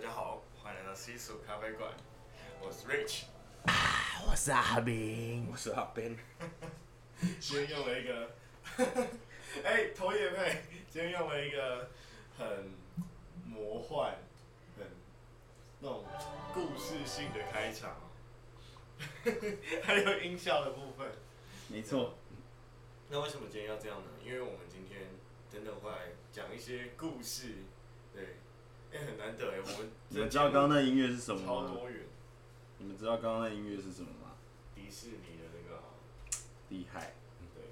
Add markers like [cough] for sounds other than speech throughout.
到西蜀咖啡馆，我是 Rich，啊，我是阿明，我是阿 Ben。今天用了一个，[laughs] 哎、欸，头也配，今天用了一个很魔幻、很那种故事性的开场，[laughs] 还有音效的部分。没错。那为什么今天要这样呢？因为我们今天真的会来讲一些故事，对。哎、欸，很难得哎，我们你们知道刚刚那音乐是什么吗？超多元。你们知道刚刚那音乐是什么吗？迪士尼的那个。厉害。对。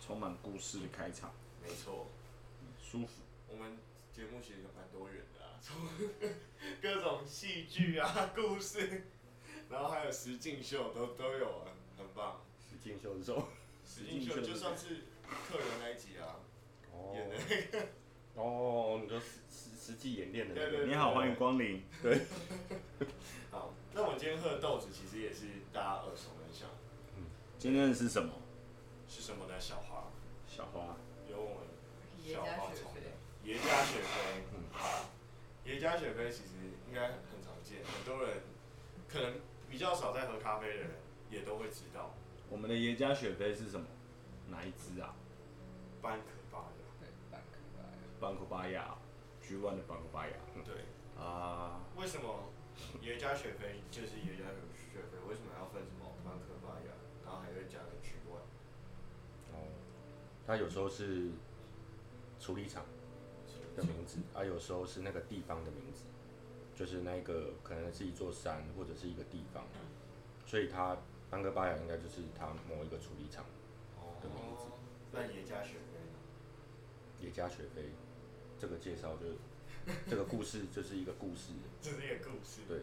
充满故事的开场。没错。舒服。我们节目其实蛮多元的啊，从 [laughs] 各种戏剧啊、故事，然后还有实境秀都都有，很很棒。实境秀的时候。实境秀就算是客人那一集啊，演的那个。[laughs] 哦，你说实实实际演练的那个。对对对，你好，欢迎光临。对。[laughs] 好，那我们今天喝的豆子其实也是大家耳熟能详。嗯。今天是什么？是什么呢？小花。小花。有我们小花虫的耶加雪菲。嗯。耶加雪菲其实应该很常见，很多人可能比较少在喝咖啡的人也都会知道。我们的耶加雪菲是什么？哪一支啊？班可巴雅。班可巴雅，G1 的班格巴雅。对。啊。为什么耶加雪菲就是耶加雪菲？为什么要分什么班克巴雅，然后还会加个 G1？哦。它有时候是处理厂的名字，啊，有时候是那个地方的名字，就是那个可能是一座山或者是一个地方，所以它班克巴雅应该就是它某一个处理厂的名字。哦。那也加雪菲呢？耶加雪菲。这个介绍就，[laughs] 这个故事就是一个故事。这是一个故事。对。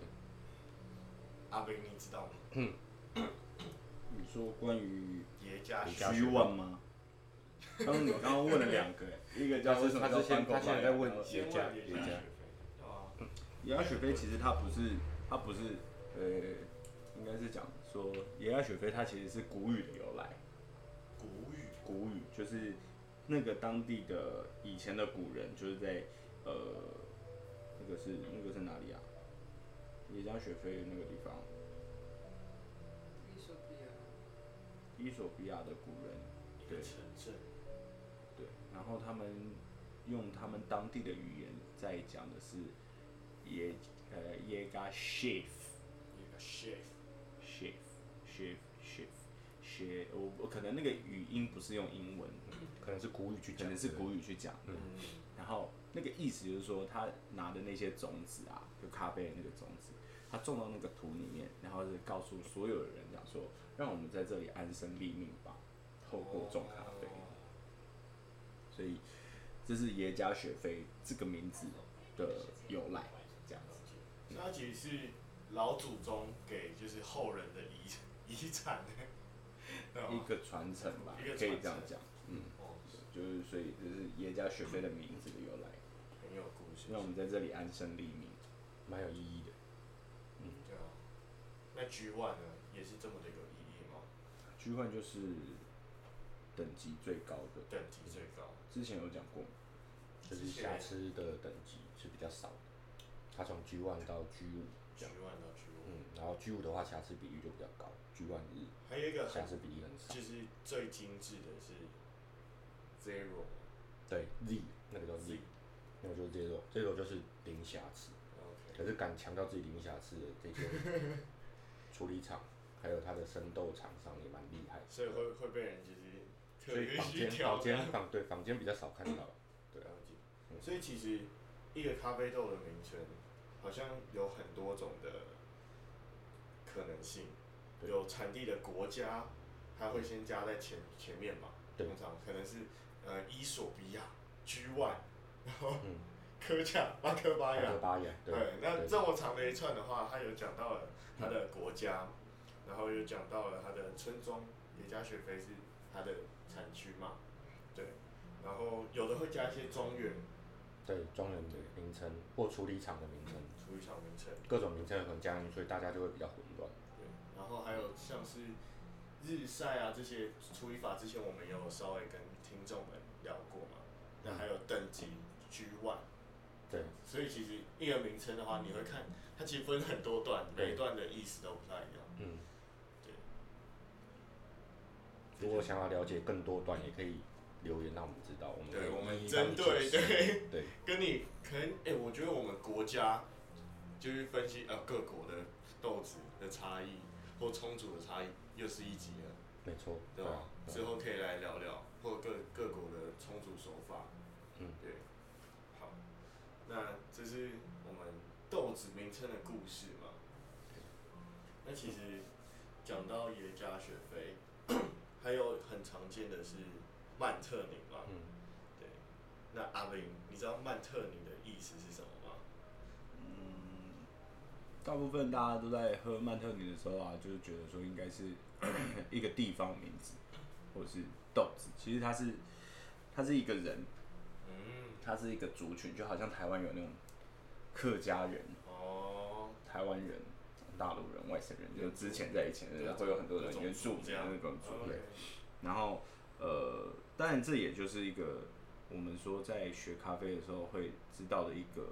阿斌，你知道吗？嗯。[coughs] 你说关于耶加雪菲吗？刚刚你刚刚问了两个，[laughs] 一个叫什么？他之前他现在在问耶加耶加雪菲。啊。耶加雪菲其实它不是，它不是，呃，应该是讲说野加雪飞它其实是古语的由来。古语。古语就是。那个当地的以前的古人就是在，呃，那个是那个是哪里啊？耶加雪菲那个地方。伊索比亚。伊索比亚的古人。对。城镇。对，然后他们用他们当地的语言在讲的是耶呃耶加雪菲。耶加雪菲。雪雪雪。学我我可能那个语音不是用英文，可能是古语去讲，可能是古语去讲。嗯，然后那个意思就是说，他拿的那些种子啊，就咖啡的那个种子，他种到那个土里面，然后是告诉所有的人讲说，让我们在这里安身立命吧，透过种咖啡。所以这是耶加雪菲这个名字的由来，这样子。它其实是老祖宗给就是后人的遗遗产。[laughs] 一个传承吧，可以这样讲，嗯，就是所以就是耶加雪菲的名字的由来，很有故事，让我们在这里安身立命，蛮有意义的，嗯，对啊，那 G One 呢，也是这么的有意义吗？G One 就是等级最高的，等级最高，之前有讲过，就是瑕疵的等级是比较少的，它从 G One 到 G 五。G one 到 G 五，嗯，然后 G 五的话瑕疵比率就比较高，G one 是还有一个瑕疵比例很少，就是最精致的是 Zero，对 Z 那个叫 Z，那个就是 Zero，Zero 就是零瑕疵。可是敢强调自己零瑕疵的这些处理厂，还有它的生豆厂商也蛮厉害，所以会会被人就是特别去挑，坊间坊对房间比较少看到，对啊，所以其实一个咖啡豆的名称。好像有很多种的可能性，有产地的国家，它会先加在前前面嘛，通常可能是呃伊索比亚 G one，然后科恰巴克巴亚、巴亚，对，那这么长的一串的话，他有讲到了他的国家，然后又讲到了他的村庄，耶加雪菲是他的产区嘛，对，然后有的会加一些庄园。对庄园的名称或处理厂的名称，处理厂名称，各种名称可能加进去，所以大家就会比较混乱。对，然后还有像是日晒啊这些处理法，之前我们也有稍微跟听众们聊过嘛。那还有等级 G one，对，所以其实一个名称的话，你会看它其实分很多段，每一段的意思都不太一样。嗯，对。如果想要了解更多段，也可以留言让我们知道，我们对，我们针对对对，跟你可能哎、欸，我觉得我们国家就是分析呃各国的豆子的差异或充足的差异，又是一集了。没错，对吧？之后可以来聊聊，或各各国的冲煮手法。嗯，对。好，那这是我们豆子名称的故事嘛？那其实讲到耶加雪菲，[clears throat] 还有很常见的是曼特宁嘛。嗯。对。那阿林，你知道曼特宁的意思是什么吗？嗯，大部分大家都在喝曼特宁的时候啊，就是觉得说应该是一个地方名字，或者是豆子。其实它是，它是一个人，嗯，它是一个族群，就好像台湾有那种客家人，哦，台湾人、大陆人、外省人，就之前在以前的会有很多的元素那种族类。然后，呃，当然这也就是一个我们说在学咖啡的时候会知道的一个，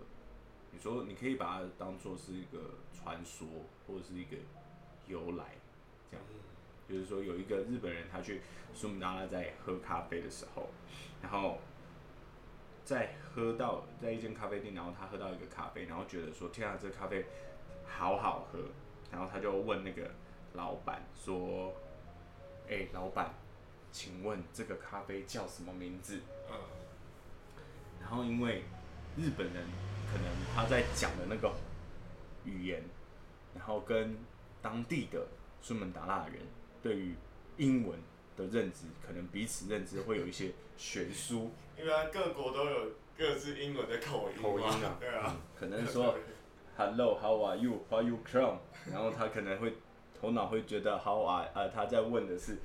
你说你可以把它当做是一个传说，或者是一个由来。这样，就是说有一个日本人，他去苏门答腊在喝咖啡的时候，然后在喝到在一间咖啡店，然后他喝到一个咖啡，然后觉得说天啊，这咖啡好好喝，然后他就问那个老板说：“哎、老板，请问这个咖啡叫什么名字？”嗯，然后因为日本人可能他在讲的那个语言，然后跟当地的。苏门答腊人对于英文的认知，可能彼此认知会有一些悬殊，因为各国都有各自英文的口音，口音啊，对啊，可能说 Hello，How are you？Where you from？[laughs] 然后他可能会头脑会觉得 How are 呃他在问的是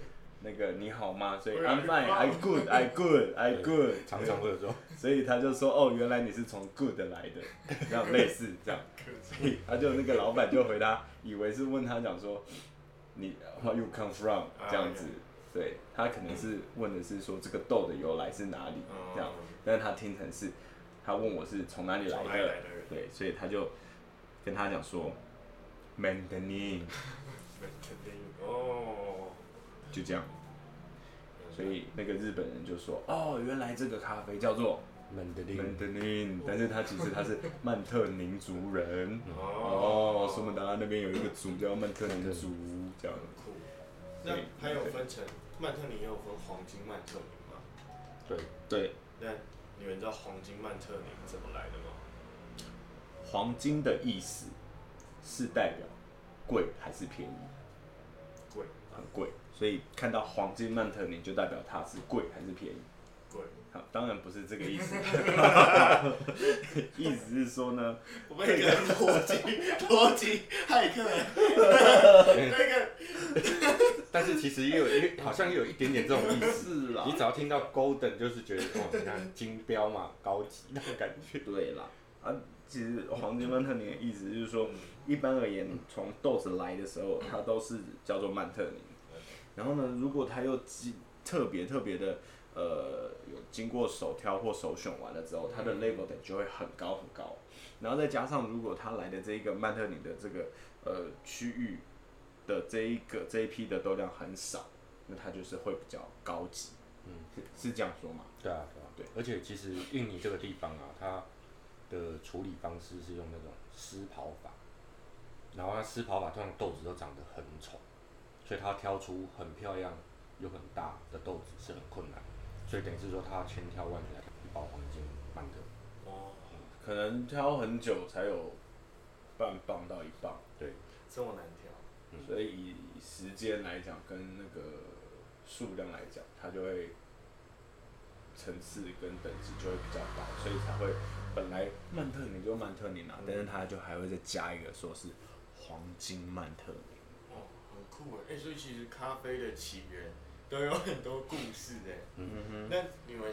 那个你好吗？所以 I'm fine，I good，I good，I good，常常会有这种，所以他就说哦，原来你是从 good 来的，这样类似这样，[laughs] 所以 [laughs] 他就那个老板就回答，以为是问他讲说。你 Where you come from？这样子，对，他可能是问的是说这个豆的由来是哪里，这样，但是他听成是，他问我是从哪里来的，对，所以他就跟他讲说，[laughs] Mandarin，哦，就这样，所以那个日本人就说，哦，原来这个咖啡叫做。Mandarin，但是他其实他是曼特宁族人哦，苏门答腊那边有一个族叫曼特宁族，这样酷。那还有分成曼特宁，也有分黄金曼特宁吗？对对。那你们知道黄金曼特宁怎么来的吗？黄金的意思是代表贵还是便宜？贵，很贵，所以看到黄金曼特宁就代表它是贵还是便宜？贵。好，当然不是这个意思，[laughs] 意思是说呢，我们一个逻辑逻辑骇客，那个，但是其实也有一好像也有一点点这种意思啦。你只要听到 golden，就是觉得哦，你看金标嘛，高级那种感觉。对啦，啊，其实黄金曼特宁的意思就是说，一般而言，从豆子来的时候，它都是叫做曼特宁。然后呢，如果它又特别特别的。呃，有经过手挑或首选完了之后，它的 label 等就会很高很高，然后再加上如果他来的这一个曼特宁的这个呃区域的这一个这一批的豆量很少，那它就是会比较高级，嗯，是是这样说吗？对啊，对啊，对。而且其实印尼这个地方啊，它的处理方式是用那种湿刨法，然后它湿刨法通常豆子都长得很丑，所以它挑出很漂亮又很大的豆子是很困难。所以等于是说，他千挑万选一包黄金曼特。哦，可能挑很久才有半磅到一磅。对，这么难挑。嗯、所以以时间来讲，跟那个数量来讲，它就会层次跟等级就会比较高，所以才会本来曼特宁就曼特宁啊，嗯、但是它就还会再加一个说是黄金曼特宁。哦，很酷诶！哎、欸，所以其实咖啡的起源。都有很多故事的。嗯哼。那你们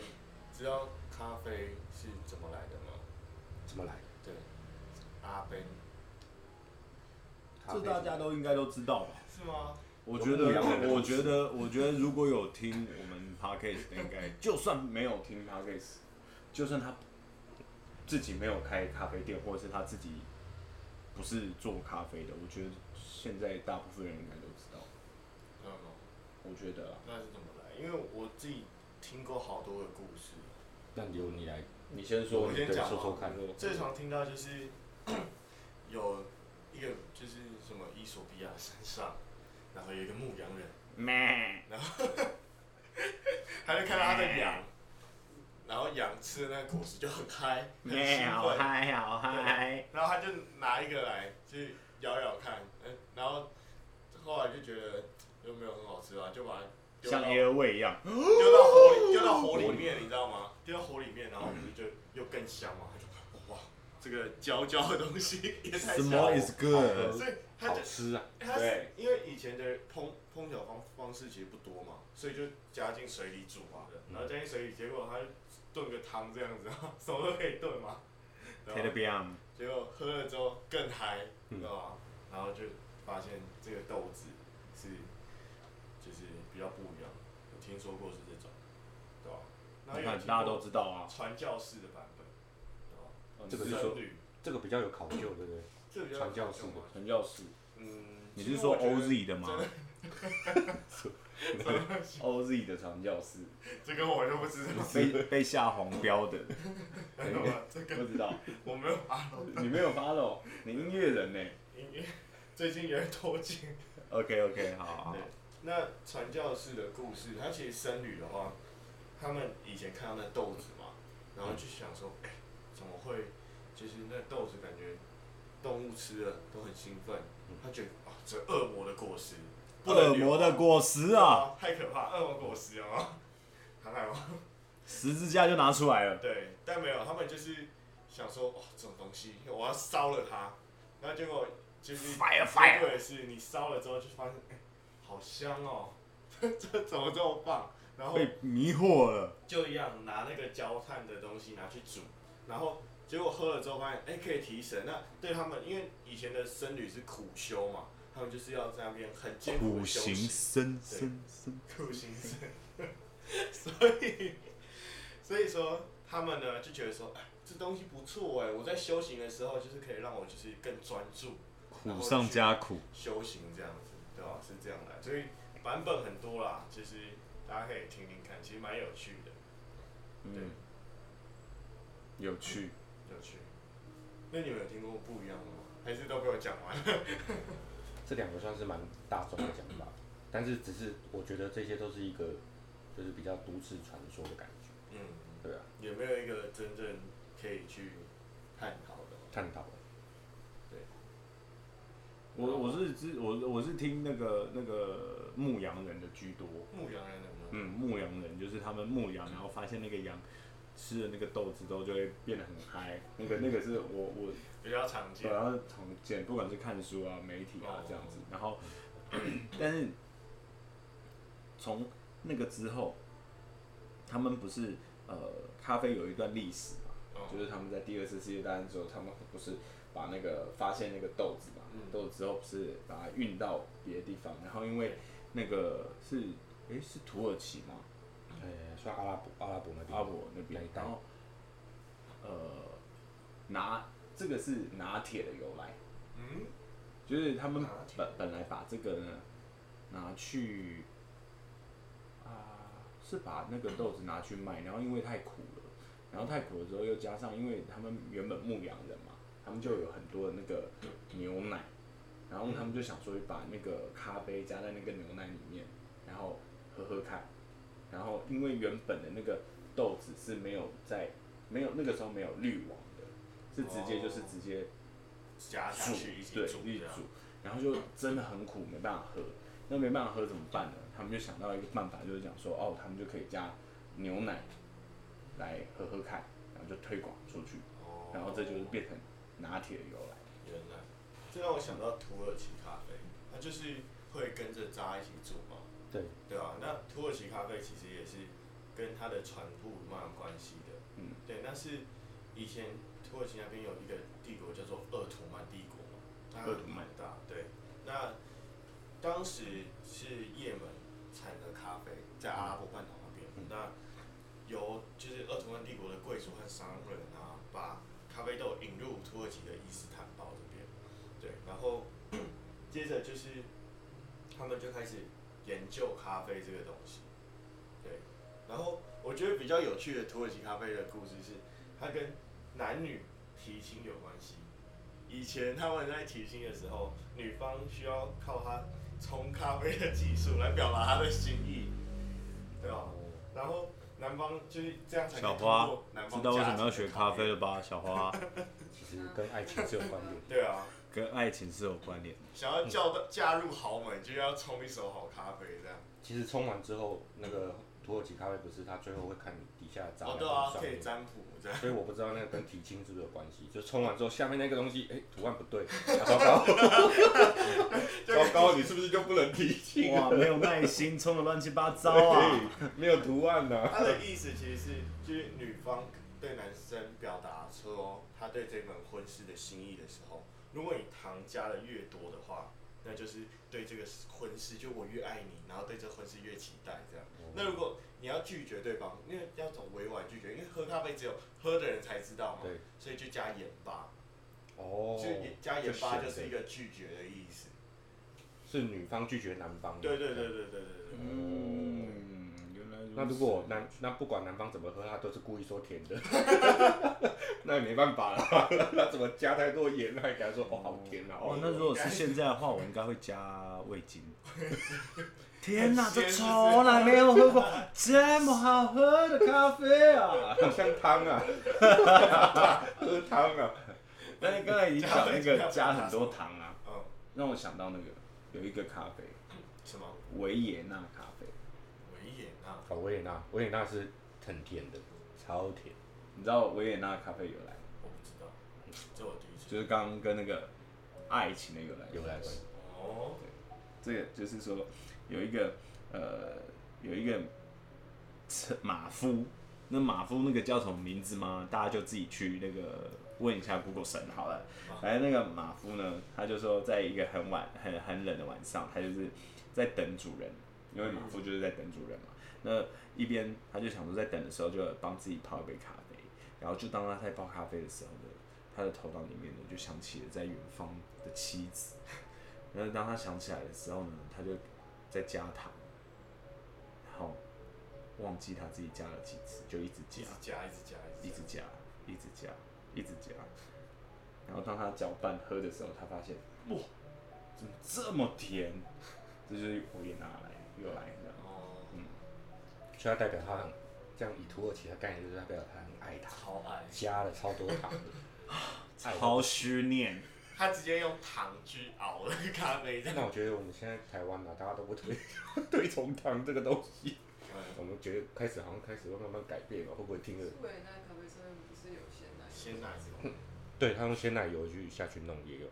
知道咖啡是怎么来的吗？怎么来？对。阿 Ben。这大家都应该都知道吧？是吗？我觉得，我觉得，我觉得如果有听我们 Podcast 应该，就算没有听 Podcast，就算他自己没有开咖啡店，或者是他自己不是做咖啡的，我觉得现在大部分人应该都知道。嗯，我觉得啊，那是怎么来？因为我自己听过好多的故事。那由你来，你先说，我先讲说说看。最常听到就是 [coughs] 有一个就是什么伊索比亚山上，然后有一个牧羊人，咩，然后 [laughs] 他就看到他的羊，然后羊吃的那个果实就很嗨，很兴奋，好嗨好嗨，然后他就拿一个来去咬咬看，嗯，然后后来就觉得又没有很好吃啊，就把它丢到像椰味一样，丢到火里，丢到火里面，你知道吗？丢到火里面，然后就又更香嘛，就哇，这个焦焦的东西也太香了，is good，所以好吃啊，对，因为以前的烹烹调方方式其实不多嘛，所以就加进水里煮嘛，然后加进水里，结果它炖个汤这样子，[laughs] 什么都可以炖嘛，对吧？结果喝了之后更嗨，知道吧？然后就发现这个豆子是比较不一样，有听说过是这种，对吧？你看大家都知道啊，传教士的版本，对吧？这个是说这个比较有考究，对不对？这个比较传教士的，传教士，嗯，你是说 OZ 的吗？[laughs] OZ 的传教士，[laughs] 这个我就不知道，被被下黄标的，[laughs] 这个不知道，我没有 follow，你没有 follow，你音乐人呢？音乐最近有点偷进。OK OK，好好。那传教士的故事，他其实僧侣的话，他们以前看到那豆子嘛，然后就想说，哎、欸，怎么会？就是那豆子感觉动物吃了都很兴奋，他觉得啊，这恶魔的果实，恶魔的果实啊，太可怕，恶魔果实啊，看看吗？十字架就拿出来了。对，但没有，他们就是想说，哇，这种东西我要烧了它，然后结果就是，fire fire，对，是你烧了之后就发现，好香哦，[laughs] 这怎么这么棒？然后被迷惑了，就一样拿那个焦炭的东西拿去煮，然后结果喝了之后发现，哎、欸，可以提神。那对他们，因为以前的僧侣是苦修嘛，他们就是要在那边很艰苦的修行，僧僧僧，苦行僧，[laughs] 所以所以说他们呢就觉得说，哎，这东西不错哎，我在修行的时候就是可以让我就是更专注，苦上加苦，修行这样。子，对吧？是这样的，所以版本很多啦，其实。大家可以听听看，其实蛮有趣的。嗯，有趣，有趣。那你们有听过不一样的吗？还是都被我讲完了？[laughs] 这两个算是蛮大众的讲法，但是只是我觉得这些都是一个，就是比较都市传说的感觉。嗯，对啊。有没有一个真正可以去探讨的？探讨。对。我我是知我我是听那个那个牧羊人的居多。牧羊人的。嗯，牧羊人就是他们牧羊，然后发现那个羊吃了那个豆子之后就会变得很嗨。那个那个是我我 [laughs] 比较常见，比较常见，不管是看书啊、媒体啊这样子。然后，但是从那个之后，他们不是呃咖啡有一段历史嘛？就是他们在第二次世界大战之后，他们不是把那个发现那个豆子嘛？豆子之后不是把它运到别的地方，然后因为那个是。诶，是土耳其吗？呃，算阿拉伯，阿拉伯那边。阿拉伯那边，然后，呃，拿这个是拿铁的由来。嗯。就是他们本本来把这个呢拿去，啊、呃，是把那个豆子拿去卖，然后因为太苦了，然后太苦了之后又加上，因为他们原本牧羊人嘛，他们就有很多的那个牛奶，然后他们就想说把那个咖啡加在那个牛奶里面，然后。喝喝看，然后因为原本的那个豆子是没有在，没有那个时候没有滤网的，是直接就是直接加下去一起煮，对，一煮，然后就真的很苦，没办法喝。那没办法喝怎么办呢？他们就想到一个办法，就是讲说，哦，他们就可以加牛奶来喝喝看，然后就推广出去，然后这就是变成拿铁的由来。原来，这让我想到土耳其咖啡，它就是会跟着渣一起煮嘛。对，对啊？那土耳其咖啡其实也是跟它的传播蛮有关系的。嗯，对，那是以前土耳其那边有一个帝国叫做鄂图曼帝国嘛，它鄂图曼大。对，那当时是也门产的咖啡，在阿拉伯半岛那边。嗯、那由就是奥斯曼帝国的贵族和商人啊，把咖啡豆引入土耳其的伊斯坦堡这边，对，然后 [clears throat] 接着就是他们就开始研究咖啡这个东西，对，然后我觉得比较有趣的土耳其咖啡的故事是，它跟男女提亲有关系。以前他们在提亲的时候，女方需要靠他冲咖啡的技术来表达他的心意，对吧？然后。男方就是这样才能通过男方小花知道为什么要学咖啡了吧？小花，[laughs] 其实跟爱情是有关联。对啊，跟爱情是有关联。想要叫到嫁入豪门，就要冲一手好咖啡，这样。其实冲完之后，那个土耳其咖啡不是他最后会看你底下的渣哦，对啊，可以占卜这样。所以我不知道那个跟提亲是不是有关系？就冲完之后，下面那个东西，哎、欸，图案不对，[laughs] 糟糕，[laughs] 糟糕，你是不是就不能提亲？哇，没有耐心，冲的乱七八糟啊，[laughs] 没有图案呢、啊。他的意思其实是，就是女方对男生表达说她对这门婚事的心意的时候，如果你糖加的越多的话，那就是对这个婚事，就我越爱你，然后对这婚事越期待这样。嗯、那如果你要拒绝对方，因为要怎么委婉拒绝？因为喝咖啡只有喝的人才知道嘛，所以就加盐巴。哦，就加盐巴就是一个拒绝的意思。是女方拒绝男方。对对对对对对对。嗯。那如果男那不管男方怎么喝，他都是故意说甜的 [laughs] [laughs] 那也没办法了。他怎么加太多盐，还给他说哦好甜啊？哦，那如果是现在的话，我应该会加味精。[laughs] 天哪，这从来没有喝过这么好喝的咖啡啊！好像汤啊，喝汤啊。但是刚才你讲那个加很多糖啊，让我想到那个有一个咖啡，什么？维也纳咖啡。维也纳？哦，维也纳，维也纳是很甜的，超甜。你知道维也纳咖啡有来？我不知道，这我第一次。就是刚刚跟那个爱情的有来有来关。哦。对，这个就是说。有一个呃，有一个马夫，那马夫那个叫什么名字吗？大家就自己去那个问一下 Google 神好了。反正那个马夫呢，他就说，在一个很晚、很很冷的晚上，他就是在等主人，因为马夫就是在等主人嘛。那一边他就想说，在等的时候就帮自己泡一杯咖啡，然后就当他在泡咖啡的时候呢，他的头脑里面呢就想起了在远方的妻子。[laughs] 那当他想起来的时候呢，他就。在加糖，然后忘记他自己加了几次，就一直加，一直加，一直加，一直加，一直加，一直加。然后当他搅拌喝的时候，他发现，哇，怎么这么甜？[laughs] 这就是维也拿来又来的哦，嗯，所以他代表他很，这样以土耳其的概念就是代表他很爱糖，超爱，加了超多糖，[laughs] 超虚念。他直接用糖去熬了咖啡，那我觉得我们现在台湾啊，大家都不推 [laughs] 推崇糖这个东西。嗯、我们觉得开始好像开始会慢慢改变了，会不会听着？维也纳咖啡上面不是有鲜奶？鲜奶是吗？[laughs] 对，他用鲜奶油去下去弄也有，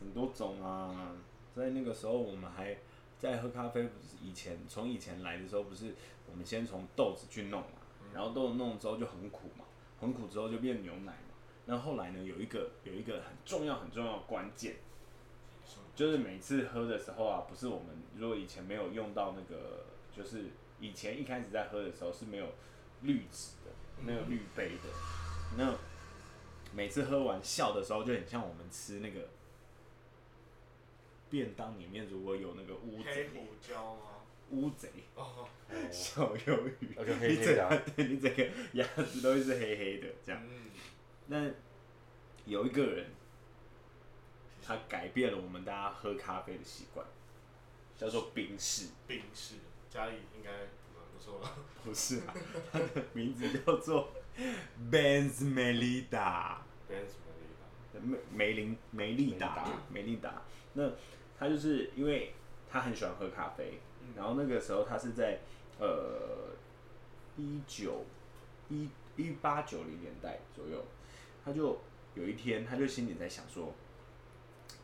很多种啊。在那个时候，我们还在喝咖啡，不是以前从以前来的时候，不是我们先从豆子去弄嘛，然后豆子弄了之后就很苦嘛，很苦之后就变牛奶嘛。那后来呢？有一个有一个很重要很重要的关键，就是每次喝的时候啊，不是我们如果以前没有用到那个，就是以前一开始在喝的时候是没有滤纸的，没有滤杯的。那每次喝完笑的时候，就很像我们吃那个便当里面如果有那个乌贼，黑胡椒吗？乌贼哦，小鱿鱼，而且黑黑的、啊，对 [laughs] 你整个牙齿都是黑黑的这样。那有一个人，他改变了我们大家喝咖啡的习惯，叫做冰室。冰室，家里应该蛮不错了。不是啊，他的名字叫做 Benz Melida。Benz Melida。梅梅林梅利达梅利达。那他就是因为他很喜欢喝咖啡，嗯、然后那个时候他是在呃一九一一八九零年代左右。他就有一天，他就心里在想说，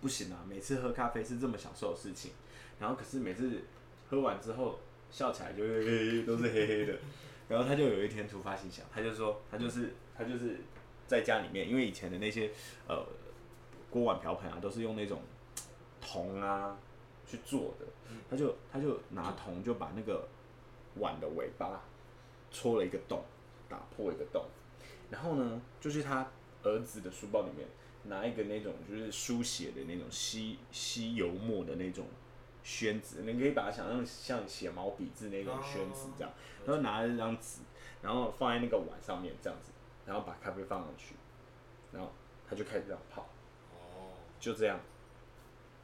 不行啊，每次喝咖啡是这么享受的事情，然后可是每次喝完之后笑起来就会嘿嘿都是黑黑的，然后他就有一天突发奇想，他就说他就是他就是在家里面，因为以前的那些呃锅碗瓢盆啊都是用那种铜啊去做的，他就他就拿铜就把那个碗的尾巴戳了一个洞，打破一个洞，然后呢就是他。儿子的书包里面拿一个那种就是书写的那种吸吸油墨的那种宣纸，你可以把它想象像写毛笔字那种宣纸这样，然后拿着这张纸，然后放在那个碗上面这样子，然后把咖啡放上去，然后他就开始这样泡，就这样，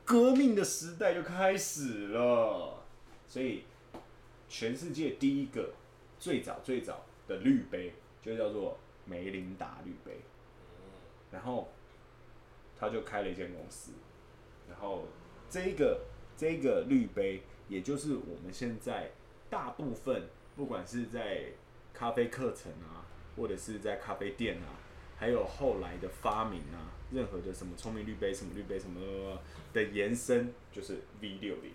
革命的时代就开始了，所以全世界第一个最早最早的滤杯就叫做梅琳达滤杯，然后。他就开了一间公司，然后这个这个滤杯，也就是我们现在大部分不管是在咖啡课程啊，或者是在咖啡店啊，还有后来的发明啊，任何的什么聪明滤杯、什么滤杯、什么的延伸，就是 V 六零。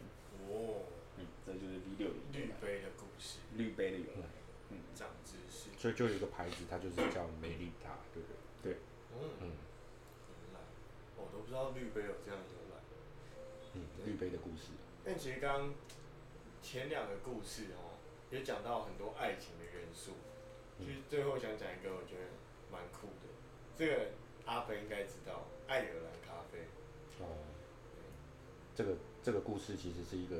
哦，嗯，这就是 V 六零。绿杯的故事。绿杯的由来。嗯，长知识。所以就有一个牌子，它就是叫美丽塔，对不对？对。嗯。嗯我都不知道绿杯有这样由来。嗯，绿杯的故事。但其实刚前两个故事哦，也讲到很多爱情的元素。其实最后想讲一个，我觉得蛮酷的。这个阿飞应该知道，爱尔兰咖啡。哦。这个这个故事其实是一个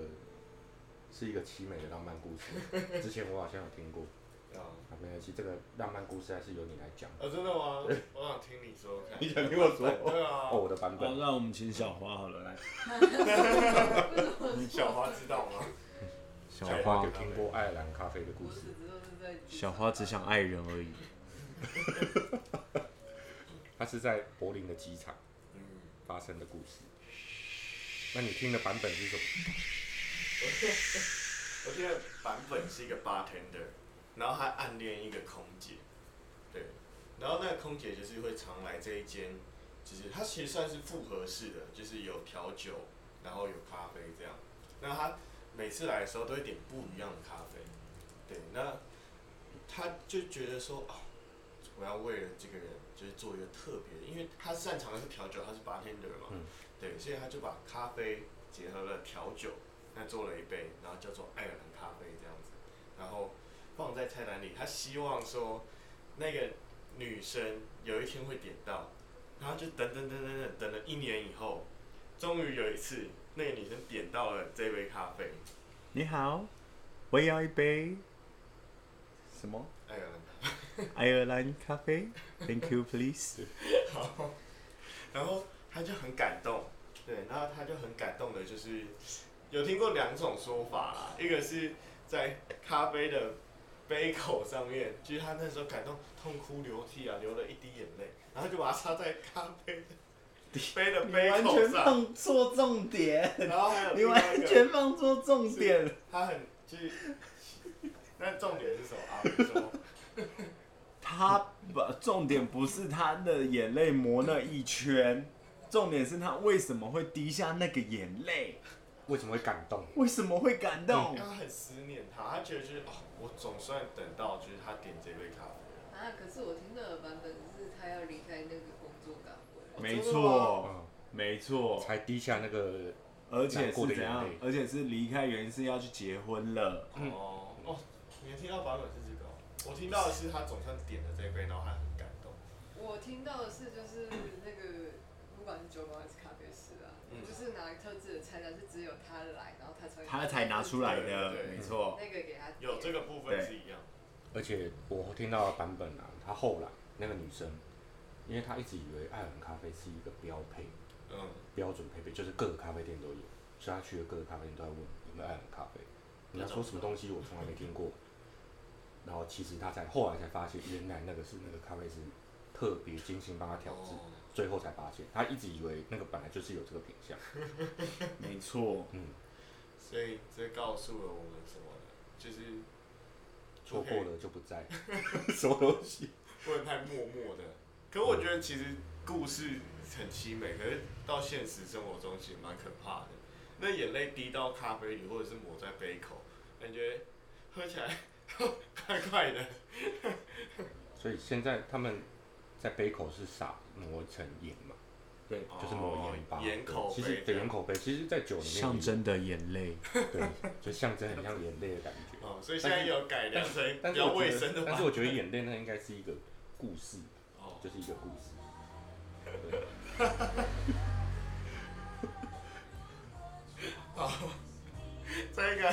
是一个凄美的浪漫故事。[laughs] 之前我好像有听过。啊，没关系，这个浪漫故事还是由你来讲。啊，真的吗？我想听你说。[laughs] 你想听我说？对啊。哦，我的版本。好，那我们请小花好了来。[laughs] 小花知道吗？小花有听过爱尔兰咖啡的故事。小花只想爱人而已。他是在柏林的机场发生的故事。那你听的版本是什么？我听的版本是一个 bartender。然后他暗恋一个空姐，对，然后那个空姐就是会常来这一间，就是它其实算是复合式的，就是有调酒，然后有咖啡这样。那他每次来的时候都会点不一样的咖啡，对，那他就觉得说啊，我要为了这个人就是做一个特别的，因为他擅长的是调酒，他是 bartender 嘛，嗯，对，所以他就把咖啡结合了调酒，那做了一杯，然后叫做爱尔兰咖啡这样子，然后。放在菜单里，他希望说那个女生有一天会点到，然后就等等等等等，等了一年以后，终于有一次那个女生点到了这杯咖啡。你好，我要一杯什么？爱尔兰。爱尔兰咖啡，Thank you, please。[laughs] 好，然后他就很感动，对，然后他就很感动的，就是有听过两种说法啦，一个是在咖啡的。杯口上面，就是他那时候感动，痛哭流涕啊，流了一滴眼泪，然后就把它插在咖啡的杯的杯口上。你完全放错重点。然后还有你完全放错重点。他很就是，那重点是什么啊？你说。他不，重点不是他的眼泪磨那一圈，重点是他为什么会滴下那个眼泪。为什么会感动？为什么会感动？他很思念他，他觉得就是哦，我总算等到就是他点这杯咖啡。啊，可是我听到的版本是他要离开那个工作岗位。没错，没错。才滴下那个，而且是怎样？而且是离开原因是要去结婚了。哦哦，你听到版本是这个？我听到的是他总算点了这杯，然后他很感动。我听到的是就是那个，不管是酒吧还是咖啡师啊，就是拿特制的菜单是只有他来，然后他才他才拿出来的，没错。那个给他有这个部分是一样。而且我听到的版本啊，他后来那个女生，因为她一直以为爱尔兰咖啡是一个标配，嗯，标准配备就是各个咖啡店都有，所以她去了各个咖啡店都在问有没有爱尔兰咖啡。你要说什么东西我从来没听过，然后其实他才后来才发现，原来那个是那个咖啡是特别精心帮他调制。最后才发现，他一直以为那个本来就是有这个品相。[laughs] 没错，嗯。所以这告诉了我们什么呢？就是错过了就不在。[laughs] 什么东西？不能太默默的。可我觉得其实故事很凄美，可是到现实生活中其实蛮可怕的。那眼泪滴到咖啡里，或者是抹在杯口，感觉喝起来 [laughs] 怪怪的。所以现在他们。在杯口是撒磨成盐嘛？对，就是磨盐巴。盐口其实对盐口杯，其实，在酒里面象征的眼泪，[laughs] 对，就象征很像眼泪的感觉。哦，所以现在有改良成比较卫生的。但是我觉得眼泪那应该是一个故事，哦，就是一个故事。对。好，[laughs] 在一个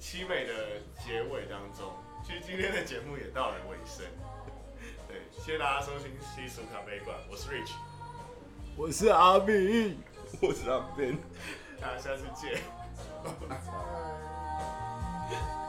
凄美的结尾当中，其实今天的节目也到了尾声。谢谢大家收听西蜀咖啡馆，我是 Rich，我是阿明，我是阿斌，大家下次见。[laughs]